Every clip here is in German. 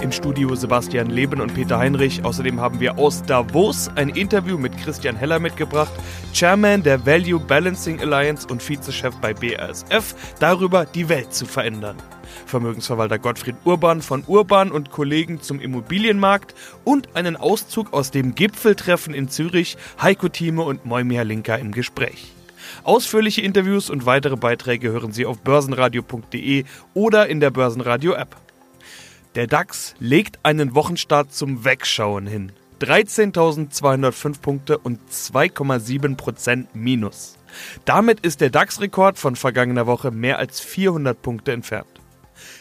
Im Studio Sebastian Leben und Peter Heinrich. Außerdem haben wir aus Davos ein Interview mit Christian Heller mitgebracht, Chairman der Value Balancing Alliance und Vizechef bei BASF, darüber die Welt zu verändern. Vermögensverwalter Gottfried Urban von Urban und Kollegen zum Immobilienmarkt und einen Auszug aus dem Gipfeltreffen in Zürich, Heiko Thieme und Moimir Linker im Gespräch. Ausführliche Interviews und weitere Beiträge hören Sie auf börsenradio.de oder in der Börsenradio App. Der DAX legt einen Wochenstart zum Wegschauen hin. 13.205 Punkte und 2,7% Minus. Damit ist der DAX-Rekord von vergangener Woche mehr als 400 Punkte entfernt.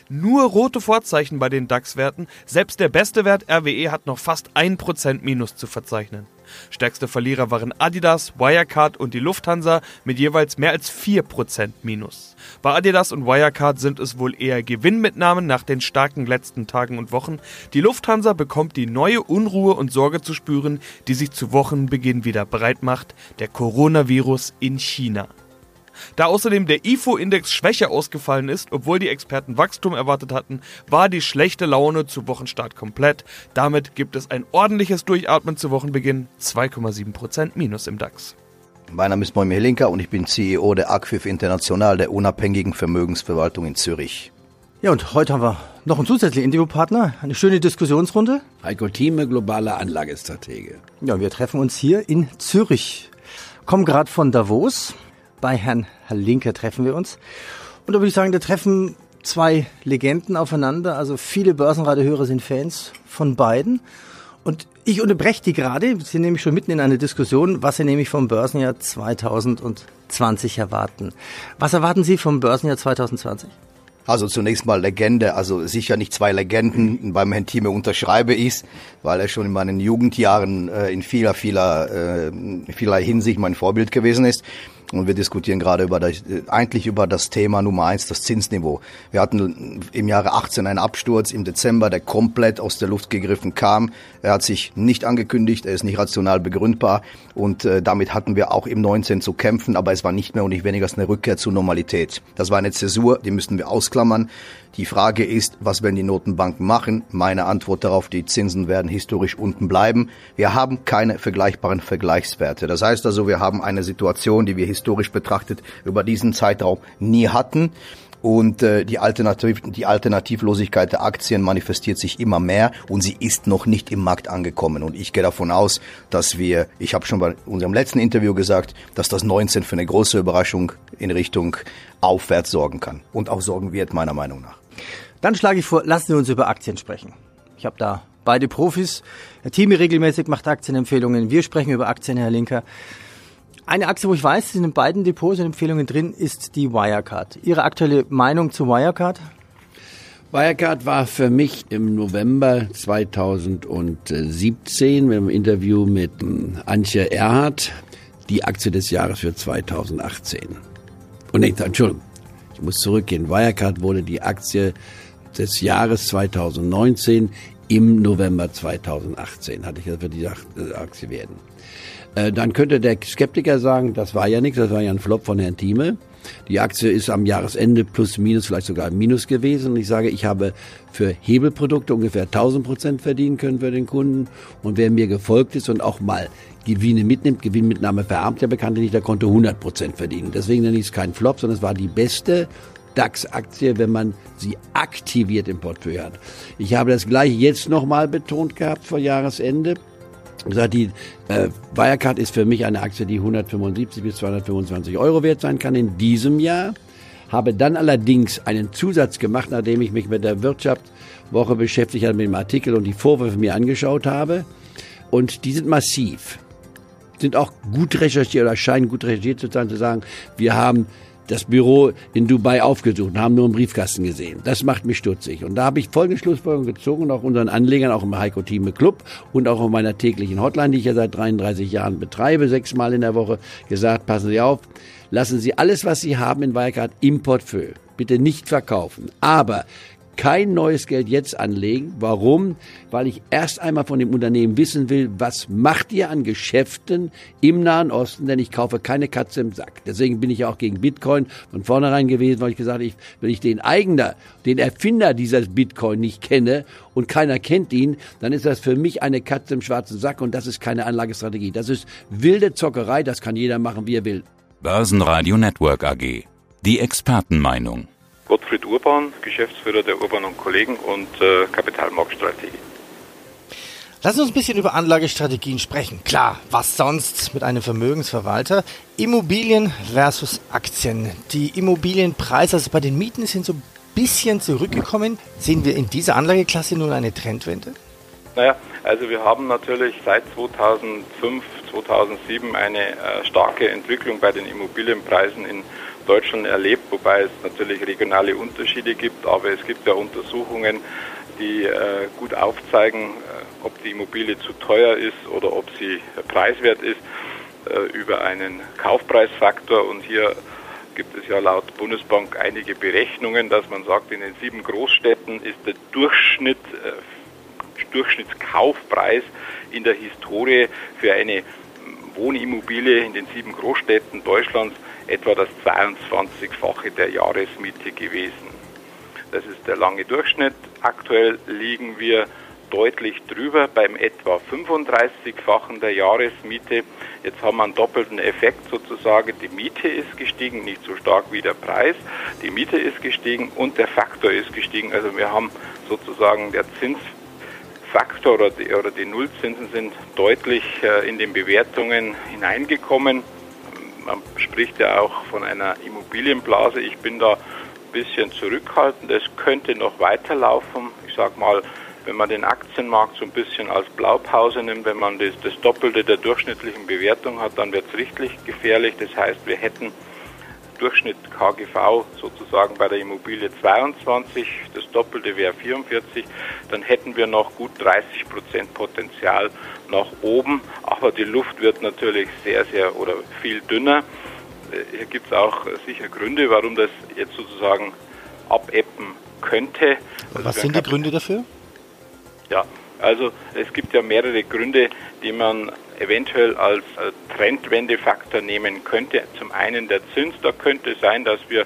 Nur rote Vorzeichen bei den DAX-Werten, selbst der beste Wert RWE hat noch fast 1% Minus zu verzeichnen. Stärkste Verlierer waren Adidas, Wirecard und die Lufthansa mit jeweils mehr als 4% Minus. Bei Adidas und Wirecard sind es wohl eher Gewinnmitnahmen nach den starken letzten Tagen und Wochen. Die Lufthansa bekommt die neue Unruhe und Sorge zu spüren, die sich zu Wochenbeginn wieder breit macht, der Coronavirus in China. Da außerdem der IFO-Index schwächer ausgefallen ist, obwohl die Experten Wachstum erwartet hatten, war die schlechte Laune zu Wochenstart komplett. Damit gibt es ein ordentliches Durchatmen zu Wochenbeginn, 2,7% Minus im DAX. Mein Name ist Moimir Linka und ich bin CEO der ACFIF International, der unabhängigen Vermögensverwaltung in Zürich. Ja, und heute haben wir noch einen zusätzlichen Interviewpartner, eine schöne Diskussionsrunde. Heiko Thieme, globaler Anlagestratege. Ja, und wir treffen uns hier in Zürich. Kommen gerade von Davos. Bei Herrn Linker treffen wir uns. Und da würde ich sagen, da treffen zwei Legenden aufeinander. Also viele Börsenradiohörer sind Fans von beiden. Und ich unterbreche die gerade. Sie sind nämlich schon mitten in einer Diskussion, was Sie nämlich vom Börsenjahr 2020 erwarten. Was erwarten Sie vom Börsenjahr 2020? Also zunächst mal Legende, also sicher nicht zwei Legenden. Beim Herrn Thieme unterschreibe ich's, weil er schon in meinen Jugendjahren äh, in vieler, vieler, äh, vieler Hinsicht mein Vorbild gewesen ist. Und wir diskutieren gerade über das, eigentlich über das Thema Nummer eins, das Zinsniveau. Wir hatten im Jahre 18 einen Absturz im Dezember, der komplett aus der Luft gegriffen kam. Er hat sich nicht angekündigt, er ist nicht rational begründbar und äh, damit hatten wir auch im 19 zu kämpfen, aber es war nicht mehr und nicht weniger eine Rückkehr zur Normalität. Das war eine Zäsur, die müssten wir ausklammern. Die Frage ist, was werden die Notenbanken machen? Meine Antwort darauf, die Zinsen werden historisch unten bleiben. Wir haben keine vergleichbaren Vergleichswerte. Das heißt also, wir haben eine Situation, die wir historisch betrachtet über diesen Zeitraum nie hatten. Und äh, die, Alternativ die Alternativlosigkeit der Aktien manifestiert sich immer mehr und sie ist noch nicht im Markt angekommen. Und ich gehe davon aus, dass wir, ich habe schon bei unserem letzten Interview gesagt, dass das 19 für eine große Überraschung in Richtung aufwärts sorgen kann und auch sorgen wird, meiner Meinung nach. Dann schlage ich vor, lassen wir uns über Aktien sprechen. Ich habe da beide Profis. Herr Thieme regelmäßig macht Aktienempfehlungen. Wir sprechen über Aktien, Herr Linker. Eine Aktie, wo ich weiß, sind in beiden Depots und Empfehlungen drin, ist die Wirecard. Ihre aktuelle Meinung zu Wirecard? Wirecard war für mich im November 2017 mit einem Interview mit Antje Erhardt die Aktie des Jahres für 2018. Und nee, Entschuldigung, ich muss zurückgehen. Wirecard wurde die Aktie des Jahres 2019 im November 2018 hatte ich das für die Aktie werden. Äh, dann könnte der Skeptiker sagen, das war ja nichts, das war ja ein Flop von Herrn Thieme. Die Aktie ist am Jahresende plus minus, vielleicht sogar minus gewesen. Und ich sage, ich habe für Hebelprodukte ungefähr 1000 Prozent verdienen können für den Kunden. Und wer mir gefolgt ist und auch mal Gewinne mitnimmt, Gewinnmitnahme verarmt ja bekanntlich nicht, der konnte 100 Prozent verdienen. Deswegen nenne ich es kein Flop, sondern es war die beste DAX-Aktie, wenn man sie aktiviert im Portfolio hat. Ich habe das gleiche jetzt nochmal betont gehabt vor Jahresende gesagt, die äh, Wirecard ist für mich eine Aktie, die 175 bis 225 Euro wert sein kann in diesem Jahr. Habe dann allerdings einen Zusatz gemacht, nachdem ich mich mit der Wirtschaftswoche beschäftigt habe, mit dem Artikel und die Vorwürfe mir angeschaut habe. Und die sind massiv. Sind auch gut recherchiert oder scheinen gut recherchiert zu sein, zu sagen, wir haben das Büro in Dubai aufgesucht und haben nur einen Briefkasten gesehen. Das macht mich stutzig. Und da habe ich folgende Schlussfolgerung gezogen und auch unseren Anlegern, auch im Heiko Team Club und auch auf meiner täglichen Hotline, die ich ja seit 33 Jahren betreibe, sechsmal in der Woche gesagt, passen Sie auf, lassen Sie alles, was Sie haben in Wirecard im Portfolio. Bitte nicht verkaufen. Aber kein neues Geld jetzt anlegen. Warum? Weil ich erst einmal von dem Unternehmen wissen will, was macht ihr an Geschäften im Nahen Osten, denn ich kaufe keine Katze im Sack. Deswegen bin ich auch gegen Bitcoin von vornherein gewesen, weil ich gesagt habe, wenn ich den Eigner, den Erfinder dieses Bitcoin nicht kenne und keiner kennt ihn, dann ist das für mich eine Katze im schwarzen Sack und das ist keine Anlagestrategie. Das ist wilde Zockerei, das kann jeder machen, wie er will. Börsenradio Network AG. Die Expertenmeinung. Gottfried Urban, Geschäftsführer der Urban und Kollegen und äh, Kapitalmarktstrategie. Lass uns ein bisschen über Anlagestrategien sprechen. Klar, was sonst mit einem Vermögensverwalter? Immobilien versus Aktien. Die Immobilienpreise, also bei den Mieten, sind so ein bisschen zurückgekommen. Sehen wir in dieser Anlageklasse nun eine Trendwende? Naja, also wir haben natürlich seit 2005, 2007 eine äh, starke Entwicklung bei den Immobilienpreisen in Deutschland erlebt, wobei es natürlich regionale Unterschiede gibt, aber es gibt ja Untersuchungen, die äh, gut aufzeigen, äh, ob die Immobilie zu teuer ist oder ob sie preiswert ist äh, über einen Kaufpreisfaktor. Und hier gibt es ja laut Bundesbank einige Berechnungen, dass man sagt, in den sieben Großstädten ist der Durchschnitt, äh, Durchschnittskaufpreis in der Historie für eine Wohnimmobilie in den sieben Großstädten Deutschlands etwa das 22-fache der Jahresmiete gewesen. Das ist der lange Durchschnitt. Aktuell liegen wir deutlich drüber beim etwa 35-fachen der Jahresmiete. Jetzt haben wir einen doppelten Effekt sozusagen. Die Miete ist gestiegen, nicht so stark wie der Preis. Die Miete ist gestiegen und der Faktor ist gestiegen. Also wir haben sozusagen der Zinsfaktor oder die, oder die Nullzinsen sind deutlich äh, in den Bewertungen hineingekommen man spricht ja auch von einer Immobilienblase. Ich bin da ein bisschen zurückhaltend. Es könnte noch weiterlaufen. Ich sage mal, wenn man den Aktienmarkt so ein bisschen als Blaupause nimmt, wenn man das, das Doppelte der durchschnittlichen Bewertung hat, dann wird es richtig gefährlich. Das heißt, wir hätten Durchschnitt KGV sozusagen bei der Immobilie 22, das Doppelte wäre 44, dann hätten wir noch gut 30 Prozent Potenzial nach oben, aber die Luft wird natürlich sehr, sehr oder viel dünner. Äh, hier gibt es auch sicher Gründe, warum das jetzt sozusagen abebben könnte. Also Was sind die Gründe dafür? Ja, also es gibt ja mehrere Gründe, die man eventuell als äh, Trendwendefaktor nehmen könnte. Zum einen der Zins, da könnte sein, dass wir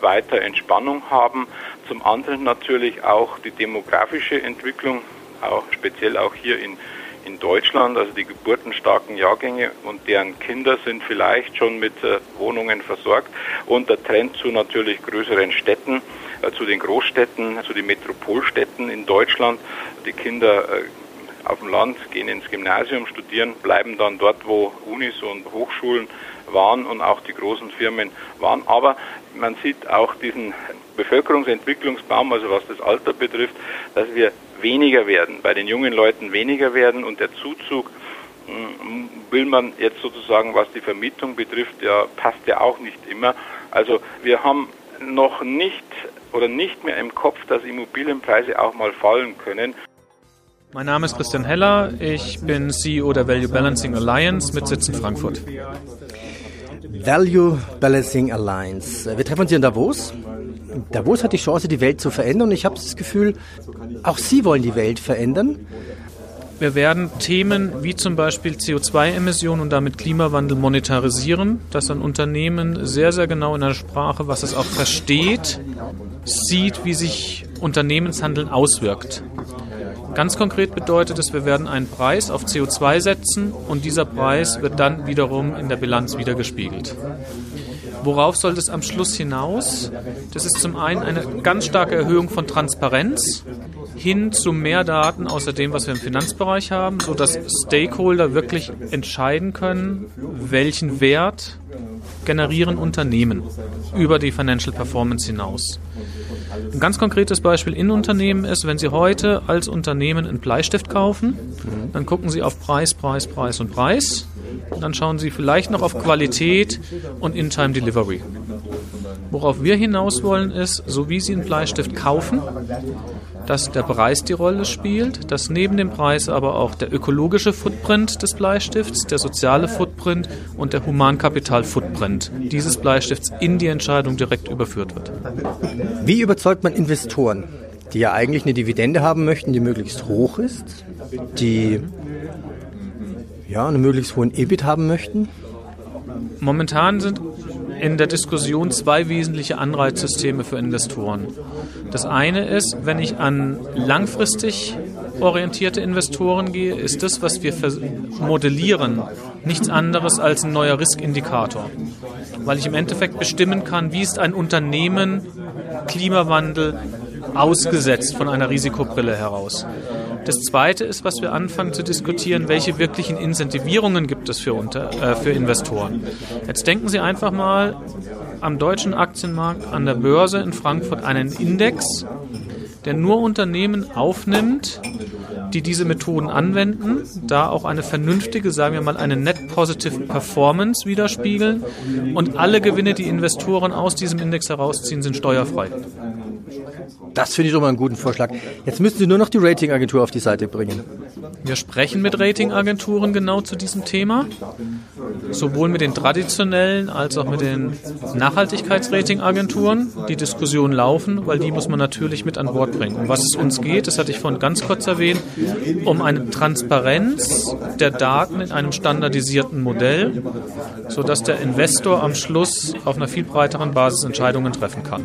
weiter Entspannung haben. Zum anderen natürlich auch die demografische Entwicklung, auch speziell auch hier in, in Deutschland, also die geburtenstarken Jahrgänge und deren Kinder sind vielleicht schon mit äh, Wohnungen versorgt und der Trend zu natürlich größeren Städten, äh, zu den Großstädten, zu den Metropolstädten in Deutschland. Die Kinder äh, auf dem Land, gehen ins Gymnasium, studieren, bleiben dann dort, wo Unis und Hochschulen waren und auch die großen Firmen waren. Aber man sieht auch diesen Bevölkerungsentwicklungsbaum, also was das Alter betrifft, dass wir weniger werden, bei den jungen Leuten weniger werden und der Zuzug hm, will man jetzt sozusagen, was die Vermietung betrifft, ja, passt ja auch nicht immer. Also wir haben noch nicht oder nicht mehr im Kopf, dass Immobilienpreise auch mal fallen können. Mein Name ist Christian Heller, ich bin CEO der Value Balancing Alliance mit Sitz in Frankfurt. Value Balancing Alliance. Wir treffen uns hier in Davos. Davos hat die Chance, die Welt zu verändern und ich habe das Gefühl, auch Sie wollen die Welt verändern. Wir werden Themen wie zum Beispiel CO2-Emissionen und damit Klimawandel monetarisieren, dass ein Unternehmen sehr, sehr genau in der Sprache, was es auch versteht, sieht, wie sich Unternehmenshandeln auswirkt. Ganz konkret bedeutet es, wir werden einen Preis auf CO2 setzen und dieser Preis wird dann wiederum in der Bilanz wiedergespiegelt. Worauf soll das am Schluss hinaus? Das ist zum einen eine ganz starke Erhöhung von Transparenz hin zu mehr Daten außer dem, was wir im Finanzbereich haben, sodass Stakeholder wirklich entscheiden können, welchen Wert generieren Unternehmen über die Financial Performance hinaus. Ein ganz konkretes Beispiel in Unternehmen ist, wenn Sie heute als Unternehmen einen Bleistift kaufen, dann gucken Sie auf Preis, Preis, Preis und Preis. Dann schauen Sie vielleicht noch auf Qualität und In-Time Delivery. Worauf wir hinaus wollen ist, so wie Sie einen Bleistift kaufen, dass der Preis die Rolle spielt, dass neben dem Preis aber auch der ökologische Footprint des Bleistifts, der soziale Footprint und der Humankapital-Footprint dieses Bleistifts in die Entscheidung direkt überführt wird. Wie überzeugt man Investoren? die ja eigentlich eine Dividende haben möchten, die möglichst hoch ist, die ja, einen möglichst hohen EBIT haben möchten? Momentan sind in der Diskussion zwei wesentliche Anreizsysteme für Investoren. Das eine ist, wenn ich an langfristig orientierte Investoren gehe, ist das, was wir modellieren, nichts anderes als ein neuer Riskindikator. Weil ich im Endeffekt bestimmen kann, wie ist ein Unternehmen Klimawandel ausgesetzt von einer Risikobrille heraus. Das Zweite ist, was wir anfangen zu diskutieren, welche wirklichen Incentivierungen gibt es für, unter, äh, für Investoren. Jetzt denken Sie einfach mal am deutschen Aktienmarkt, an der Börse in Frankfurt einen Index, der nur Unternehmen aufnimmt, die diese Methoden anwenden, da auch eine vernünftige, sagen wir mal, eine Net Positive Performance widerspiegeln und alle Gewinne, die Investoren aus diesem Index herausziehen, sind steuerfrei. Das finde ich doch mal einen guten Vorschlag. Jetzt müssen Sie nur noch die Ratingagentur auf die Seite bringen. Wir sprechen mit Ratingagenturen genau zu diesem Thema, sowohl mit den traditionellen als auch mit den Nachhaltigkeitsratingagenturen. Die Diskussionen laufen, weil die muss man natürlich mit an Bord bringen. Um was es uns geht, das hatte ich vorhin ganz kurz erwähnt, um eine Transparenz der Daten in einem standardisierten Modell, sodass der Investor am Schluss auf einer viel breiteren Basis Entscheidungen treffen kann.